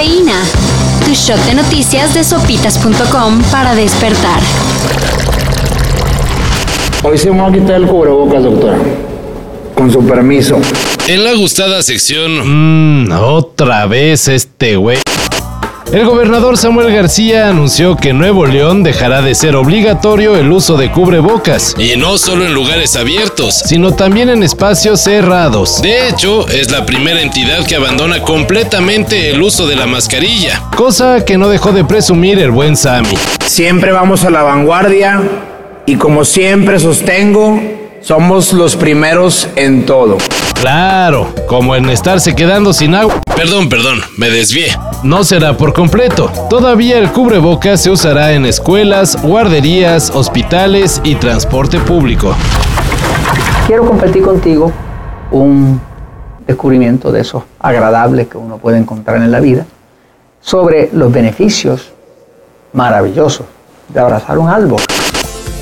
Cafeína. Tu shot de noticias de sopitas.com para despertar. Hoy se me va a quitar el cubrebocas, doctora. Con su permiso. En la gustada sección... Mmm, otra vez este güey. El gobernador Samuel García anunció que Nuevo León dejará de ser obligatorio el uso de cubrebocas, Y no solo en lugares abiertos. sino también en espacios cerrados, De hecho, es la primera entidad que abandona completamente el uso de la mascarilla. cosa que no dejó de presumir el buen Sammy. Siempre vamos a la vanguardia y como siempre sostengo, somos los primeros en todo. Claro, como en estarse quedando sin agua. Perdón, perdón, me desvié. No será por completo. Todavía el cubrebocas se usará en escuelas, guarderías, hospitales y transporte público. quiero compartir contigo un descubrimiento de esos agradables que uno puede encontrar en la vida sobre los beneficios maravillosos de abrazar un árbol.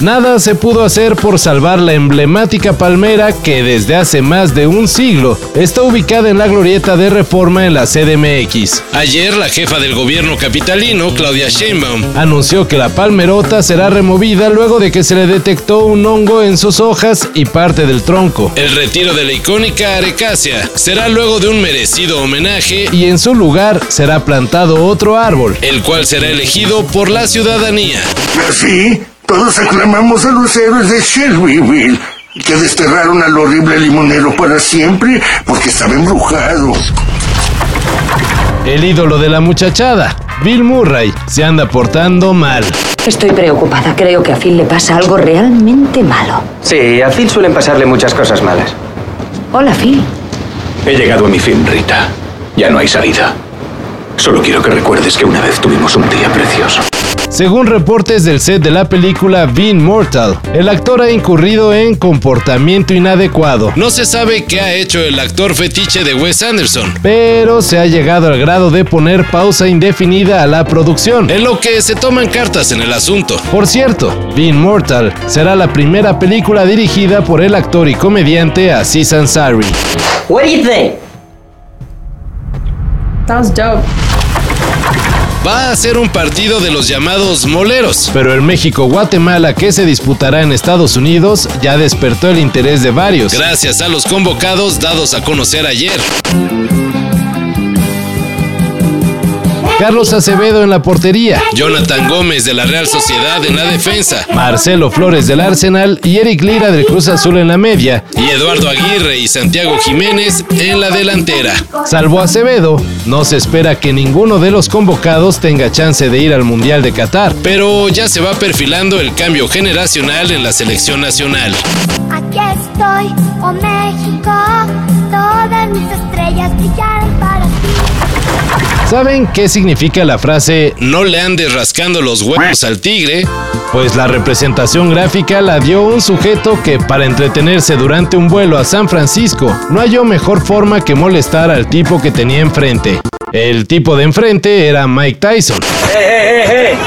Nada se pudo hacer por salvar la emblemática palmera que desde hace más de un siglo está ubicada en la glorieta de reforma en la CDMX. Ayer la jefa del gobierno capitalino, Claudia Sheinbaum, Anunció que la palmerota será removida luego de que se le detectó un hongo en sus hojas y parte del tronco. el retiro de la icónica arecácea será luego de un merecido homenaje, Y en su lugar será plantado otro árbol. el cual será elegido por la ciudadanía. Sí, todos aclamamos a los héroes de Shelbyville, que desterraron al horrible limonero para siempre porque estaba embrujado. El ídolo de la muchachada, Bill Murray, se anda portando mal. Estoy preocupada. Creo que a Phil le pasa algo realmente malo. Sí, a Phil suelen pasarle muchas cosas malas. Hola, Phil. He llegado a mi fin, Rita. Ya no hay salida. Solo quiero que recuerdes que una vez tuvimos un día precioso. Según reportes del set de la película Being Mortal, el actor ha incurrido en comportamiento inadecuado, No se sabe qué ha hecho el actor fetiche de Wes Anderson, pero se ha llegado al grado de poner pausa indefinida a la producción. en lo que se toman cartas en el asunto. Por cierto, Being Mortal será la primera película dirigida por el actor y comediante Aziz Ansari. What do you think? Sounds dope. Va a ser un partido de los llamados moleros. Pero el México-Guatemala que se disputará en Estados Unidos ya despertó el interés de varios. Gracias a los convocados dados a conocer ayer. Carlos Acevedo en la portería, Jonathan Gómez de la Real Sociedad en la defensa. Marcelo Flores del Arsenal y Eric Lira del Cruz Azul en la media. Y Eduardo Aguirre y Santiago Jiménez en la delantera. Salvo Acevedo, no se espera que ninguno de los convocados tenga chance de ir al Mundial de Qatar. Pero ya se va perfilando el cambio generacional en la selección nacional. Aquí estoy, oh México, todas mis estrellas brillan. ¿Saben qué significa la frase No le andes rascando los huevos al tigre. Pues la representación gráfica la dio un sujeto que para entretenerse durante un vuelo a San Francisco no halló mejor forma que molestar al tipo que tenía enfrente. El tipo de enfrente era Mike Tyson. Hey, hey, hey, hey.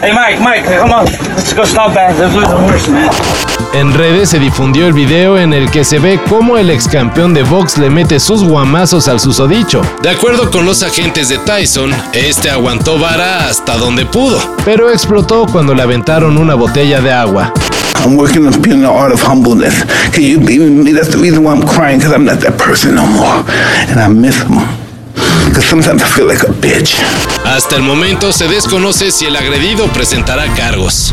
Hey, Mike, Mike, come on. Let's go stop lose the horse, man. En redes se difundió el video en el que se ve cómo el ex campeón de box le mete sus guamazos al susodicho, De acuerdo con los agentes de Tyson, este aguantó vara hasta donde pudo. pero explotó cuando le aventaron una botella de agua. I'm working on being the art of humbleness. Can you believe me? That's the reason why I'm crying, because I'm not that person no more. And I miss him. Because sometimes I feel like a bitch. Hasta el momento se desconoce si el agredido presentará cargos.